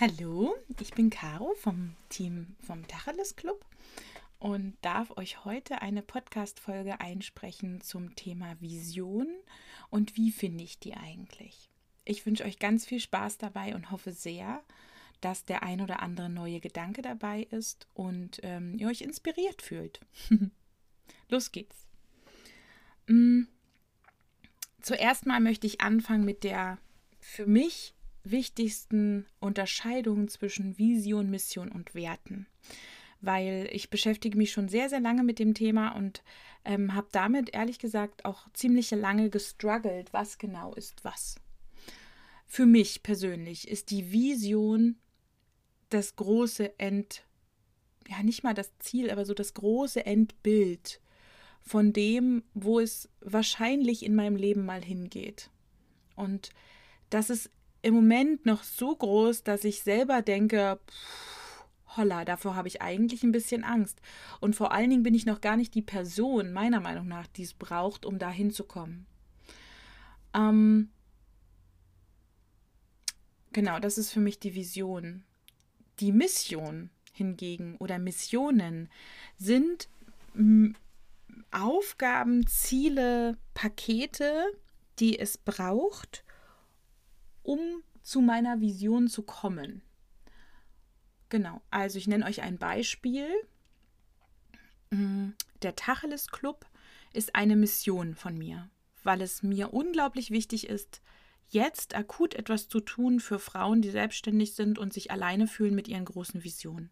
Hallo, ich bin Caro vom Team vom Tacheles Club und darf euch heute eine Podcast-Folge einsprechen zum Thema Vision und wie finde ich die eigentlich. Ich wünsche euch ganz viel Spaß dabei und hoffe sehr, dass der ein oder andere neue Gedanke dabei ist und ähm, ihr euch inspiriert fühlt. Los geht's. Mm. Zuerst mal möchte ich anfangen mit der für mich wichtigsten Unterscheidungen zwischen Vision, Mission und Werten. Weil ich beschäftige mich schon sehr, sehr lange mit dem Thema und ähm, habe damit ehrlich gesagt auch ziemlich lange gestruggelt, was genau ist was. Für mich persönlich ist die Vision das große End, ja nicht mal das Ziel, aber so das große Endbild von dem, wo es wahrscheinlich in meinem Leben mal hingeht. Und das ist im Moment noch so groß, dass ich selber denke, pff, holla, davor habe ich eigentlich ein bisschen Angst. Und vor allen Dingen bin ich noch gar nicht die Person, meiner Meinung nach, die es braucht, um da hinzukommen. Ähm, genau, das ist für mich die Vision. Die Mission hingegen oder Missionen sind Aufgaben, Ziele, Pakete, die es braucht, um zu meiner Vision zu kommen. Genau, also ich nenne euch ein Beispiel. Mm, der Tacheles Club ist eine Mission von mir, weil es mir unglaublich wichtig ist, jetzt akut etwas zu tun für Frauen, die selbstständig sind und sich alleine fühlen mit ihren großen Visionen.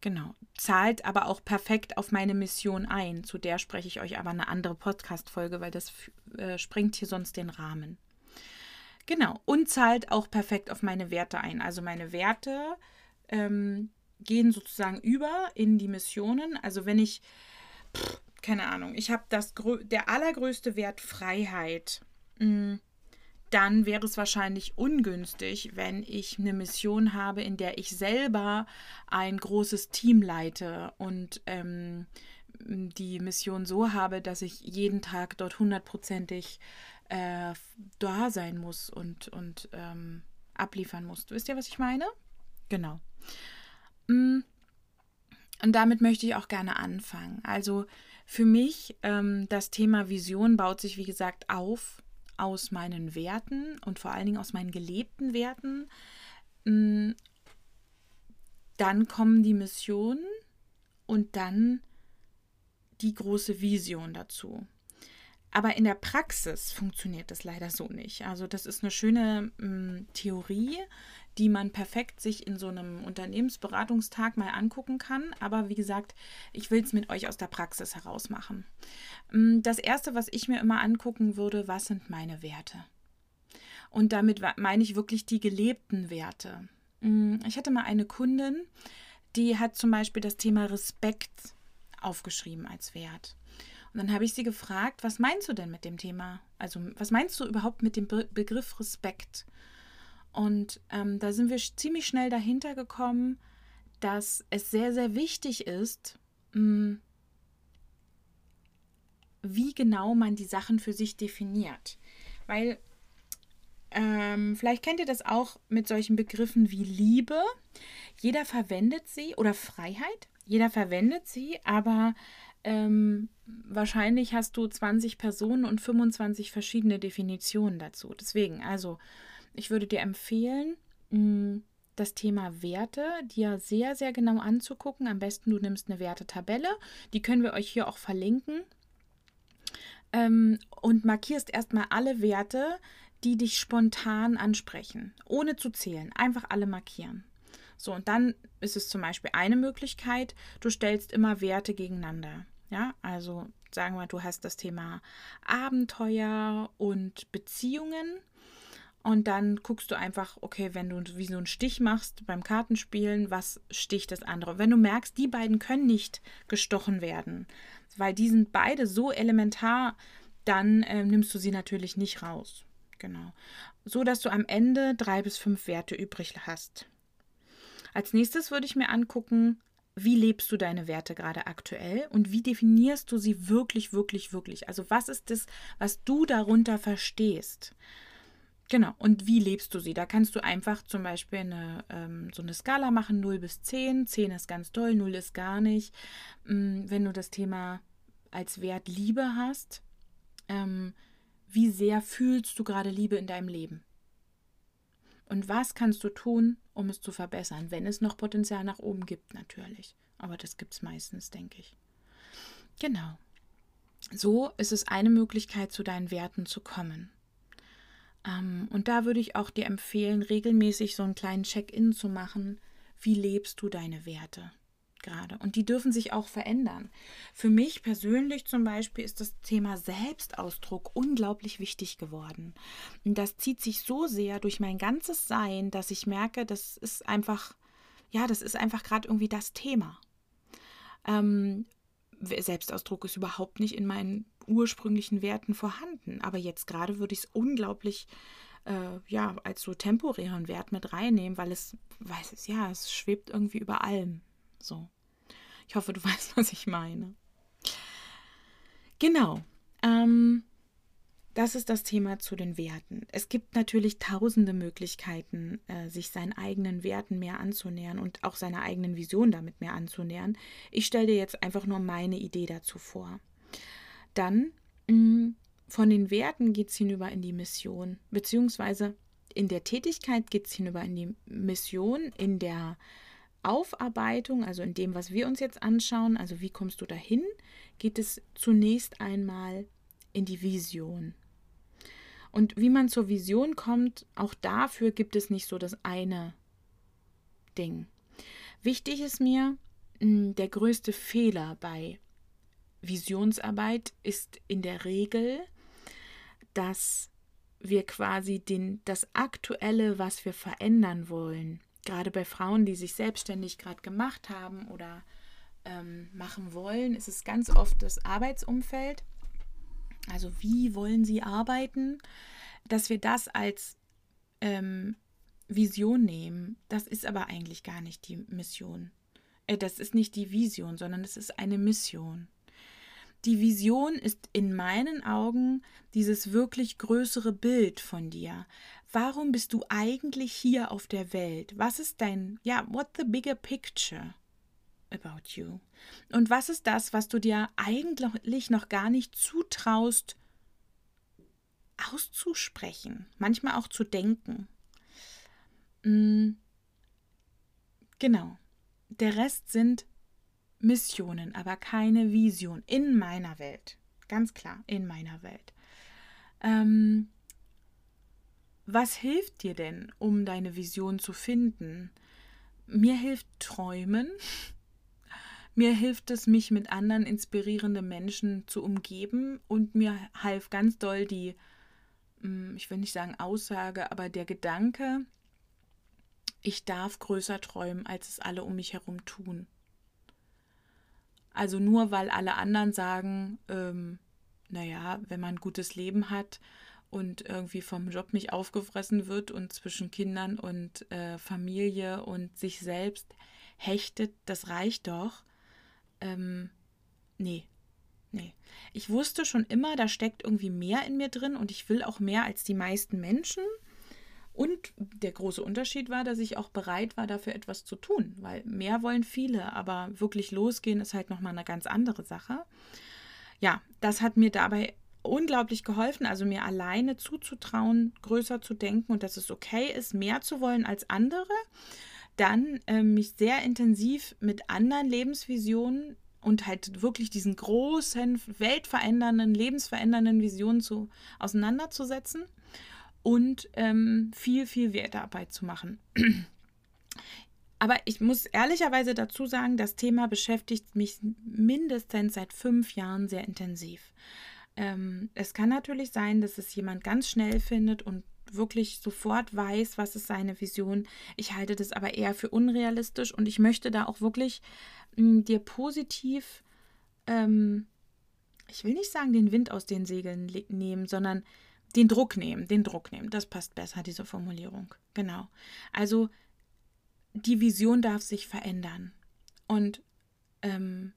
Genau, zahlt aber auch perfekt auf meine Mission ein. Zu der spreche ich euch aber eine andere Podcast-Folge, weil das äh, sprengt hier sonst den Rahmen. Genau, und zahlt auch perfekt auf meine Werte ein. Also meine Werte ähm, gehen sozusagen über in die Missionen. Also wenn ich, pff, keine Ahnung, ich habe der allergrößte Wert Freiheit. Mh, mm, dann wäre es wahrscheinlich ungünstig, wenn ich eine Mission habe, in der ich selber ein großes Team leite und ähm, die Mission so habe, dass ich jeden Tag dort hundertprozentig äh, da sein muss und, und ähm, abliefern muss. Wisst ihr, was ich meine? Genau. Mm. Und damit möchte ich auch gerne anfangen. Also für mich, ähm, das Thema Vision baut sich, wie gesagt, auf aus meinen Werten und vor allen Dingen aus meinen gelebten Werten. Mm. Dann kommen die Missionen und dann die große Vision dazu. Aber in der Praxis funktioniert das leider so nicht. Also das ist eine schöne ähm, Theorie, die man perfekt sich in so einem Unternehmensberatungstag mal angucken kann. Aber wie gesagt, ich will es mit euch aus der Praxis heraus machen. Ähm, das Erste, was ich mir immer angucken würde, was sind meine Werte? Und damit meine ich wirklich die gelebten Werte. Ähm, ich hatte mal eine Kundin, die hat zum Beispiel das Thema Respekt aufgeschrieben als Wert. Und dann habe ich sie gefragt, was meinst du denn mit dem Thema? Also, was meinst du überhaupt mit dem Be Begriff Respekt? Und ähm, da sind wir ziemlich schnell dahinter gekommen, dass es sehr, sehr wichtig ist, mh, hm, wie genau man die Sachen für sich definiert. Weil ähm, vielleicht kennt ihr das auch mit solchen Begriffen wie Liebe. Jeder verwendet sie oder Freiheit. Jeder verwendet sie, aber ähm, wahrscheinlich hast du 20 Personen und 25 verschiedene Definitionen dazu. Deswegen, also, ich würde dir empfehlen, mm, das Thema Werte dir sehr, sehr genau anzugucken. Am besten du nimmst eine Wertetabelle. Die können wir euch hier auch verlinken. Ähm, und markierst erstmal alle Werte, die dich spontan ansprechen, ohne zu zählen. Einfach alle markieren. So, und dann ist es zum Beispiel eine Möglichkeit, du stellst immer Werte gegeneinander. Ja, also sagen wir, du hast das Thema Abenteuer und Beziehungen. Und dann guckst du einfach, okay, wenn du wie so einen Stich machst beim Kartenspielen, was sticht das andere? Wenn du merkst, die beiden können nicht gestochen werden, weil die sind beide so elementar, dann äh, nimmst du sie natürlich nicht raus. Genau. So dass du am Ende drei bis fünf Werte übrig hast. Als nächstes würde ich mir angucken, wie lebst du deine Werte gerade aktuell und wie definierst du sie wirklich, wirklich, wirklich? Also was ist das, was du darunter verstehst? Genau. Und wie lebst du sie? Da kannst du einfach zum Beispiel eine, ähm, so eine Skala machen, 0 bis 10. 10 ist ganz toll, 0 ist gar nicht. Ähm, wenn du das Thema als Wert Liebe hast, ähm, wie sehr fühlst du gerade Liebe in deinem Leben? Und was kannst du tun, um es zu verbessern, wenn es noch Potenzial nach oben gibt, natürlich. Aber das gibt es meistens, denke ich. Genau. So ist es eine Möglichkeit, zu deinen Werten zu kommen. Ähm, und da würde ich auch dir empfehlen, regelmäßig so einen kleinen Check-in zu machen. Wie lebst du deine Werte gerade? Und die dürfen sich auch verändern. Für mich persönlich zum Beispiel ist das Thema Selbstausdruck unglaublich wichtig geworden. Und das zieht sich so sehr durch mein ganzes Sein, dass ich merke, das ist einfach, ja, das ist einfach gerade irgendwie das Thema. Ähm, Selbstausdruck ist überhaupt nicht in meinen ursprünglichen Werten vorhanden. Aber jetzt gerade würde ich es unglaublich äh, ja, als so temporären Wert mit reinnehmen, weil es, weiß es, ja, es schwebt irgendwie über allem. So. Ich hoffe, du weißt, was ich meine. Genau. Ähm, das ist das Thema zu den Werten. Es gibt natürlich tausende Möglichkeiten, äh, sich seinen eigenen Werten mehr anzunähern und auch seiner eigenen Vision damit mehr anzunähern. Ich stelle dir jetzt einfach nur meine Idee dazu vor. Dann mh, mm, von den Werten geht es hinüber in die Mission, beziehungsweise in der Tätigkeit geht es hinüber in die Mission, in der Aufarbeitung, also in dem, was wir uns jetzt anschauen, also wie kommst du dahin, geht es zunächst einmal in die Vision. Und wie man zur Vision kommt, auch dafür gibt es nicht so das eine Ding. Wichtig ist mir, hm, der größte Fehler bei Visionsarbeit ist in der Regel, dass wir quasi den, das Aktuelle, was wir verändern wollen, gerade bei Frauen, die sich selbstständig gerade gemacht haben oder ähm, machen wollen, ist es ganz oft das Arbeitsumfeld. Also wie wollen sie arbeiten, dass wir das als ähm, Vision nehmen. Das ist aber eigentlich gar nicht die Mission. Äh, das ist nicht die Vision, sondern es ist eine Mission. Die Vision ist in meinen Augen dieses wirklich größere Bild von dir. Warum bist du eigentlich hier auf der Welt? Was ist dein, ja, what the bigger picture about you? Und was ist das, was du dir eigentlich noch gar nicht zutraust auszusprechen, manchmal auch zu denken? Mm, genau. Der Rest sind Missionen, aber keine Vision in meiner Welt. Ganz klar, in meiner Welt. Ähm, was hilft dir denn, um deine Vision zu finden? Mir hilft Träumen. Mir hilft es, mich mit anderen inspirierenden Menschen zu umgeben und mir half ganz doll die, hm, ich will nicht sagen Aussage, aber der Gedanke, ich darf größer träumen, als es alle um mich herum tun. Also nur weil alle anderen sagen, ähm, naja, wenn man ein gutes Leben hat und irgendwie vom Job nicht aufgefressen wird und zwischen Kindern und äh, Familie und sich selbst hechtet, das reicht doch. Ähm, nee, nee. Ich wusste schon immer, da steckt irgendwie mehr in mir drin und ich will auch mehr als die meisten Menschen. Und der große Unterschied war, dass ich auch bereit war, dafür etwas zu tun, weil mehr wollen viele, aber wirklich losgehen ist halt nochmal eine ganz andere Sache. Ja, das hat mir dabei unglaublich geholfen, also mir alleine zuzutrauen, größer zu denken und dass es okay ist, mehr zu wollen als andere. Dann äh, mich sehr intensiv mit anderen Lebensvisionen und halt wirklich diesen großen, weltverändernden, lebensverändernden Visionen zu, auseinanderzusetzen und ähm, viel, viel Wertarbeit zu machen. Aber ich muss ehrlicherweise dazu sagen, das Thema beschäftigt mich mindestens seit fünf Jahren sehr intensiv. Ähm, es kann natürlich sein, dass es jemand ganz schnell findet und wirklich sofort weiß, was ist seine Vision. Ich halte das aber eher für unrealistisch und ich möchte da auch wirklich mh, hm, dir positiv, ähm, ich will nicht sagen, den Wind aus den Segeln nehmen, sondern den Druck nehmen, den Druck nehmen. Das passt besser, diese Formulierung. Genau. Also die Vision darf sich verändern. Und ähm,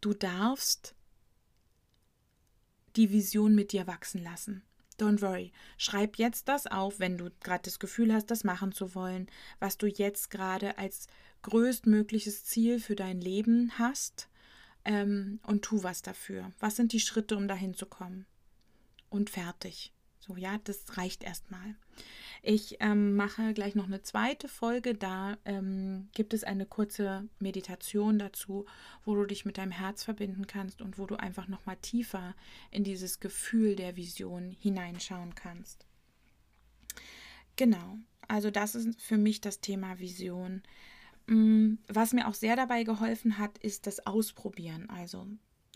du darfst die Vision mit dir wachsen lassen. Don't worry. Schreib jetzt das auf, wenn du gerade das Gefühl hast, das machen zu wollen, was du jetzt gerade als größtmögliches Ziel für dein Leben hast ähm, und tu was dafür. Was sind die Schritte, um dahin zu kommen? Und fertig. So, ja, das reicht erstmal. Ich ähm, mache gleich noch eine zweite Folge. Da ähm, gibt es eine kurze Meditation dazu, wo du dich mit deinem Herz verbinden kannst und wo du einfach noch mal tiefer in dieses Gefühl der Vision hineinschauen kannst. Genau. Also das ist für mich das Thema Vision. Mm, was mir auch sehr dabei geholfen hat, ist das Ausprobieren. Also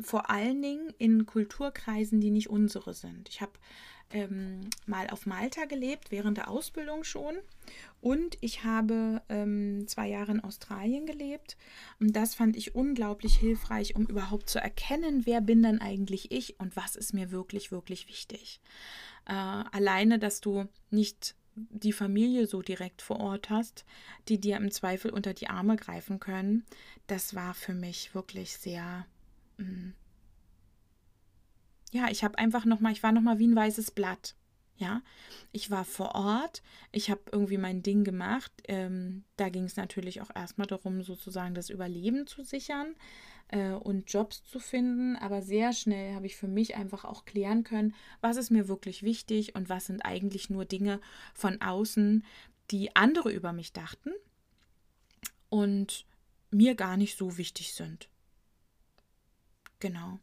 vor allen Dingen in Kulturkreisen, die nicht unsere sind. Ich habe ähm, mal auf Malta gelebt, während der Ausbildung schon. Und ich habe ähm, zwei Jahre in Australien gelebt. Und das fand ich unglaublich hilfreich, um überhaupt zu erkennen, wer bin dann eigentlich ich und was ist mir wirklich, wirklich wichtig. Äh, alleine, dass du nicht die Familie so direkt vor Ort hast, die dir im Zweifel unter die Arme greifen können, das war für mich wirklich sehr ja, ich habe einfach noch mal, ich war noch mal wie ein weißes Blatt. Ja, ich war vor Ort, ich habe irgendwie mein Ding gemacht. Ähm, da ging es natürlich auch erstmal darum, sozusagen das Überleben zu sichern äh, und Jobs zu finden. Aber sehr schnell habe ich für mich einfach auch klären können, was ist mir wirklich wichtig und was sind eigentlich nur Dinge von außen, die andere über mich dachten und mir gar nicht so wichtig sind. Genau.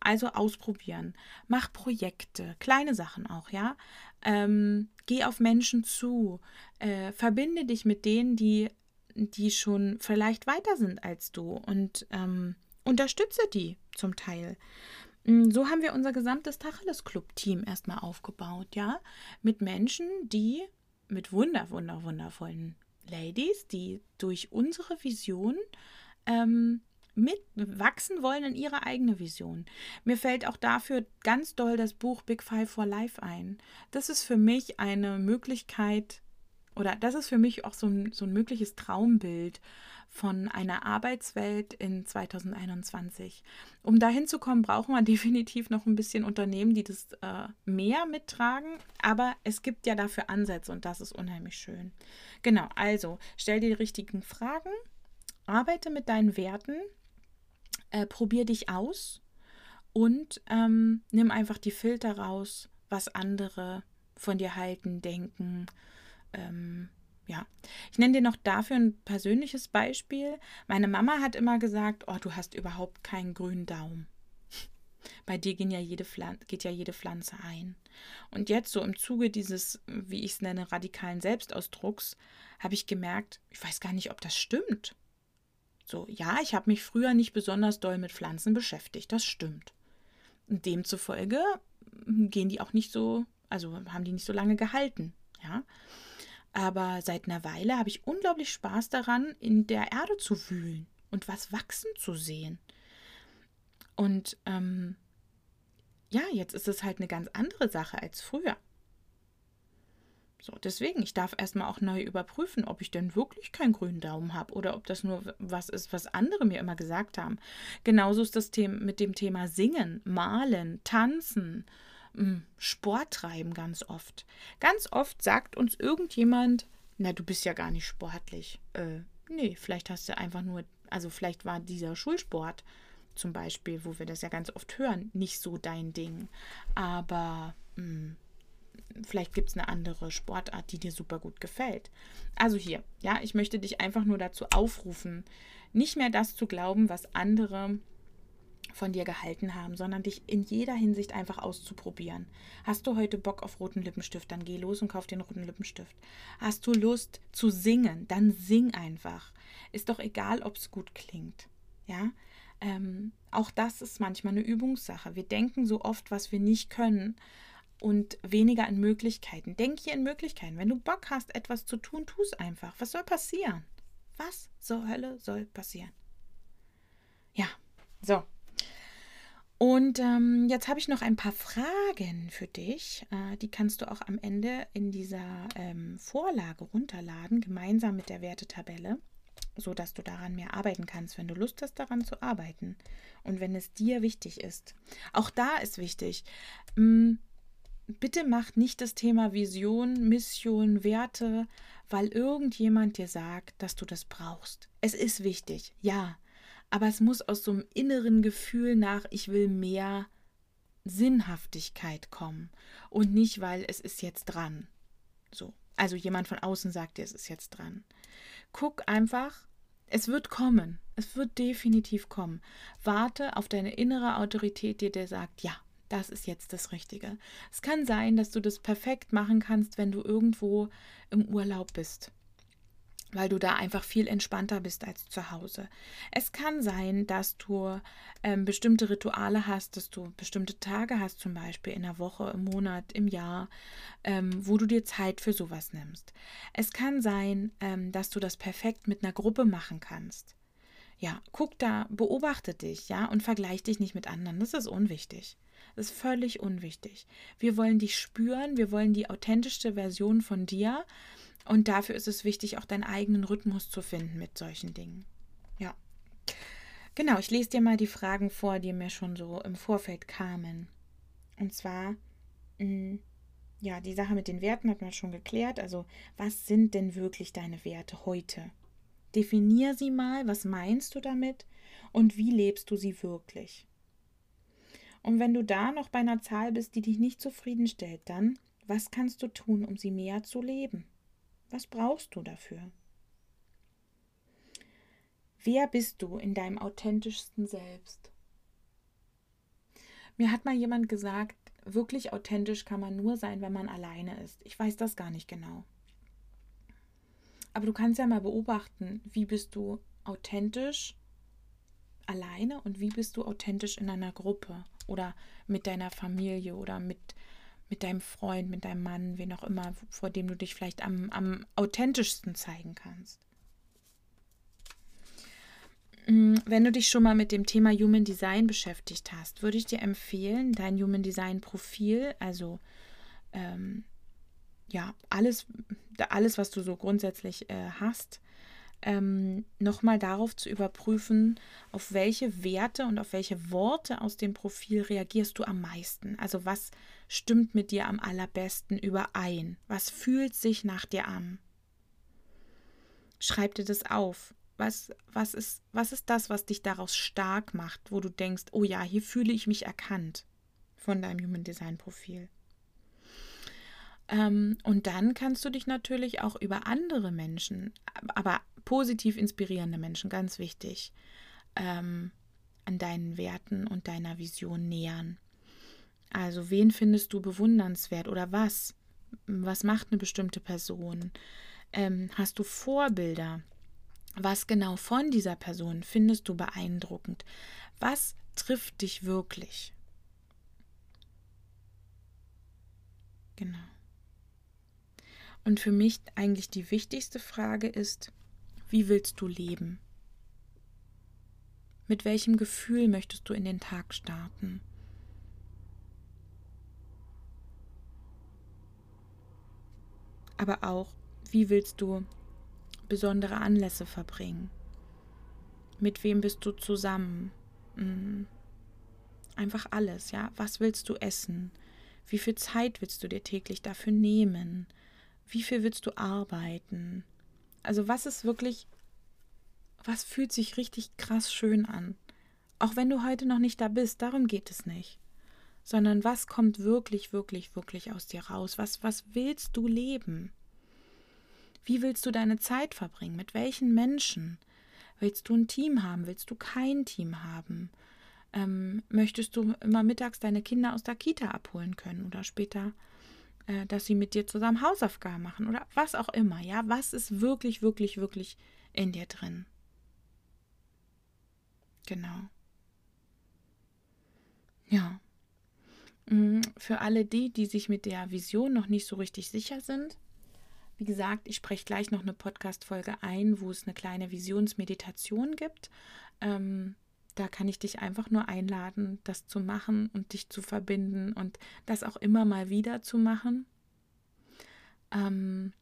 Also ausprobieren. Mach Projekte, kleine Sachen auch, ja. Ähm, geh auf Menschen zu. Äh, verbinde dich mit denen, die, die schon vielleicht weiter sind als du und ähm, unterstütze die zum Teil. Mm, so haben wir unser gesamtes Tacheles Club Team erstmal aufgebaut, ja, mit Menschen, die mit wunder, wunder, wundervollen Ladies, die durch unsere Vision ähm, mitwachsen wollen in ihre eigene Vision. Mir fällt auch dafür ganz doll das Buch Big Five for Life ein. Das ist für mich eine Möglichkeit, oder das ist für mich auch so ein, so ein mögliches Traumbild von einer Arbeitswelt in 2021. Um dahin zu kommen, brauchen wir definitiv noch ein bisschen Unternehmen, die das äh, mehr mittragen. Aber es gibt ja dafür Ansätze und das ist unheimlich schön. Genau, also stell dir die richtigen Fragen, arbeite mit deinen Werten äh, probier dich aus und ähm, nimm einfach die Filter raus, was andere von dir halten, denken. Ähm, ja, ich nenne dir noch dafür ein persönliches Beispiel. Meine Mama hat immer gesagt, oh, du hast überhaupt keinen grünen Daumen. Bei dir ja jede geht ja jede Pflanze ein. Und jetzt so im Zuge dieses, wie ich es nenne, radikalen Selbstausdrucks, habe ich gemerkt, ich weiß gar nicht, ob das stimmt. So, ja, ich habe mich früher nicht besonders doll mit Pflanzen beschäftigt, das stimmt. Demzufolge hm, gehen die auch nicht so, also haben die nicht so lange gehalten, ja. Aber seit einer Weile habe ich unglaublich Spaß daran, in der Erde zu wühlen und was wachsen zu sehen. Und ähm, ja, jetzt ist es halt eine ganz andere Sache als früher. So, deswegen, ich darf erstmal auch neu überprüfen, ob ich denn wirklich keinen grünen Daumen habe oder ob das nur was ist, was andere mir immer gesagt haben. Genauso ist das Thema mit dem Thema Singen, Malen, Tanzen, hm, Sport treiben ganz oft. Ganz oft sagt uns irgendjemand, na, du bist ja gar nicht sportlich. Äh, nee, vielleicht hast du einfach nur, also vielleicht war dieser Schulsport zum Beispiel, wo wir das ja ganz oft hören, nicht so dein Ding. Aber mh, hm, vielleicht gibt es eine andere Sportart, die dir super gut gefällt. Also hier, ja, ich möchte dich einfach nur dazu aufrufen, nicht mehr das zu glauben, was andere von dir gehalten haben, sondern dich in jeder Hinsicht einfach auszuprobieren. Hast du heute Bock auf roten Lippenstift, dann geh los und kauf den roten Lippenstift. Hast du Lust zu singen, dann sing einfach. Ist doch egal, ob es gut klingt. Ja, ähm, auch das ist manchmal eine Übungssache. Wir denken so oft, was wir nicht können und weniger in Möglichkeiten. Denk hier in Möglichkeiten. Wenn du Bock hast, etwas zu tun, tu es einfach. Was soll passieren? Was zur Hölle soll passieren? Ja, so. Und ähm, jetzt habe ich noch ein paar Fragen für dich. Äh, die kannst du auch am Ende in dieser ähm, Vorlage runterladen, gemeinsam mit der Wertetabelle, sodass du daran mehr arbeiten kannst, wenn du Lust hast, daran zu arbeiten. Und wenn es dir wichtig ist. Auch da ist wichtig, mh, hm, bitte macht nicht das Thema Vision, Mission, Werte, weil irgendjemand dir sagt, dass du das brauchst. Es ist wichtig, ja, aber es muss aus so einem inneren Gefühl nach, ich will mehr Sinnhaftigkeit kommen und nicht, weil es ist jetzt dran. So. Also jemand von außen sagt dir, es ist jetzt dran. Guck einfach, es wird kommen. Es wird definitiv kommen. Warte auf deine innere Autorität, die dir sagt, ja, das ist jetzt das Richtige. Es kann sein, dass du das perfekt machen kannst, wenn du irgendwo im Urlaub bist weil du da einfach viel entspannter bist als zu Hause. Es kann sein, dass du ähm, bestimmte Rituale hast, dass du bestimmte Tage hast, zum Beispiel in der Woche, im Monat, im Jahr, ähm, wo du dir Zeit für sowas nimmst. Es kann sein, ähm, dass du das perfekt mit einer Gruppe machen kannst. Ja, guck da, beobachte dich, ja, und vergleich dich nicht mit anderen. Das ist unwichtig. Das ist völlig unwichtig. Wir wollen dich spüren, wir wollen die authentischste Version von dir und dafür ist es wichtig, auch deinen eigenen Rhythmus zu finden mit solchen Dingen. Ja. Genau, ich lese dir mal die Fragen vor, die mir schon so im Vorfeld kamen. Und zwar, mh, mm, ja, die Sache mit den Werten hat man schon geklärt. Also, was sind denn wirklich deine Werte heute? Definier sie mal, was meinst du damit und wie lebst du sie wirklich? Und wenn du da noch bei einer Zahl bist, die dich nicht zufriedenstellt, dann, was kannst du tun, um sie mehr zu leben? Was brauchst du dafür? Wer bist du in deinem authentischsten Selbst? Mir hat mal jemand gesagt, wirklich authentisch kann man nur sein, wenn man alleine ist. Ich weiß das gar nicht genau. Aber du kannst ja mal beobachten, wie bist du authentisch alleine und wie bist du authentisch in einer Gruppe oder mit deiner Familie oder mit mit deinem Freund, mit deinem Mann, wen auch immer, vor dem du dich vielleicht am, am authentischsten zeigen kannst. Mm, wenn du dich schon mal mit dem Thema Human Design beschäftigt hast, würde ich dir empfehlen, dein Human Design Profil, also ähm, ja, alles, alles, was du so grundsätzlich äh, hast, ähm, nochmal darauf zu überprüfen, auf welche Werte und auf welche Worte aus dem Profil reagierst du am meisten. Also was stimmt mit dir am allerbesten überein? Was fühlt sich nach dir an? Schreib dir das auf. Was, was, ist, was ist das, was dich daraus stark macht, wo du denkst, oh ja, hier fühle ich mich erkannt von deinem Human Design Profil? Ähm, und dann kannst du dich natürlich auch über andere Menschen, aber positiv inspirierende Menschen, ganz wichtig, ähm, an deinen Werten und deiner Vision nähern. Also wen findest du bewundernswert oder was? Was macht eine bestimmte Person? Ähm, hast du Vorbilder? Was genau von dieser Person findest du beeindruckend? Was trifft dich wirklich? Genau. Und für mich eigentlich die wichtigste Frage ist, wie willst du leben? Mit welchem Gefühl möchtest du in den Tag starten? Aber auch, wie willst du besondere Anlässe verbringen? Mit wem bist du zusammen? Mhm. Einfach alles, ja. Was willst du essen? Wie viel Zeit willst du dir täglich dafür nehmen? Wie viel willst du arbeiten? Also was ist wirklich, was fühlt sich richtig krass schön an? Auch wenn du heute noch nicht da bist, darum geht es nicht. Sondern was kommt wirklich, wirklich, wirklich aus dir raus? Was, was willst du leben? Wie willst du deine Zeit verbringen? Mit welchen Menschen? Willst du ein Team haben? Willst du kein Team haben? Ähm, möchtest du immer mittags deine Kinder aus der Kita abholen können oder später äh, dass sie mit dir zusammen Hausaufgaben machen oder was auch immer. Ja, was ist wirklich, wirklich, wirklich in dir drin? Genau. Ja. Mm, für alle die, die sich mit der Vision noch nicht so richtig sicher sind, wie gesagt, ich spreche gleich noch eine Podcast-Folge ein, wo es eine kleine Visionsmeditation gibt. Ähm, da kann ich dich einfach nur einladen, das zu machen und dich zu verbinden und das auch immer mal wieder zu machen. Ähm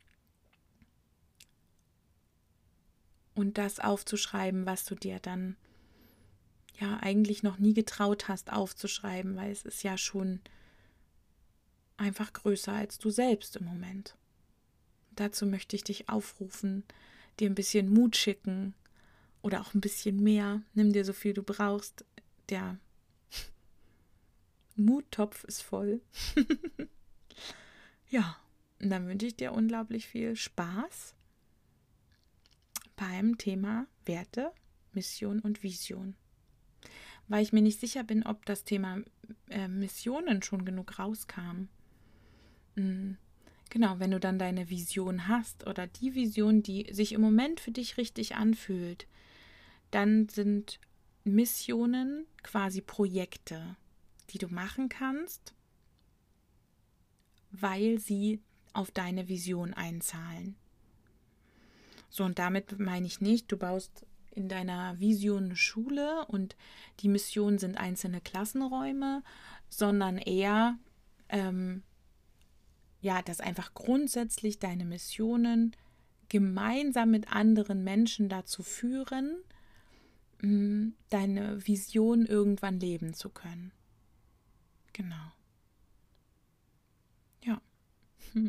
und das aufzuschreiben, was du dir dann ja eigentlich noch nie getraut hast aufzuschreiben, weil es ist ja schon einfach größer als du selbst im Moment. Dazu möchte ich dich aufrufen, dir ein bisschen Mut schicken oder auch ein bisschen mehr. Nimm dir so viel du brauchst. Der Muttopf ist voll. ja, und dann wünsche ich dir unglaublich viel Spaß beim Thema Werte, Mission und Vision. Weil ich mir nicht sicher bin, ob das Thema äh, Missionen schon genug rauskam. Mhm. Genau, wenn du dann deine Vision hast oder die Vision, die sich im Moment für dich richtig anfühlt, dann sind Missionen quasi Projekte, die du machen kannst, weil sie auf deine Vision einzahlen. So, und damit meine ich nicht, du baust in deiner Vision eine Schule und die Mission sind einzelne Klassenräume, sondern eher, ähm, ja, dass einfach grundsätzlich deine Missionen gemeinsam mit anderen Menschen dazu führen, deine Vision irgendwann leben zu können. Genau. Ja.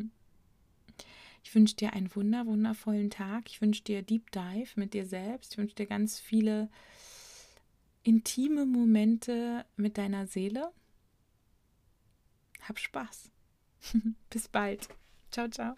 Ich wünsche dir einen wunder, wundervollen Tag. Ich wünsche dir Deep Dive mit dir selbst. Ich wünsche dir ganz viele intime Momente mit deiner Seele. Hab Spaß. Bis bald. Ciao, ciao.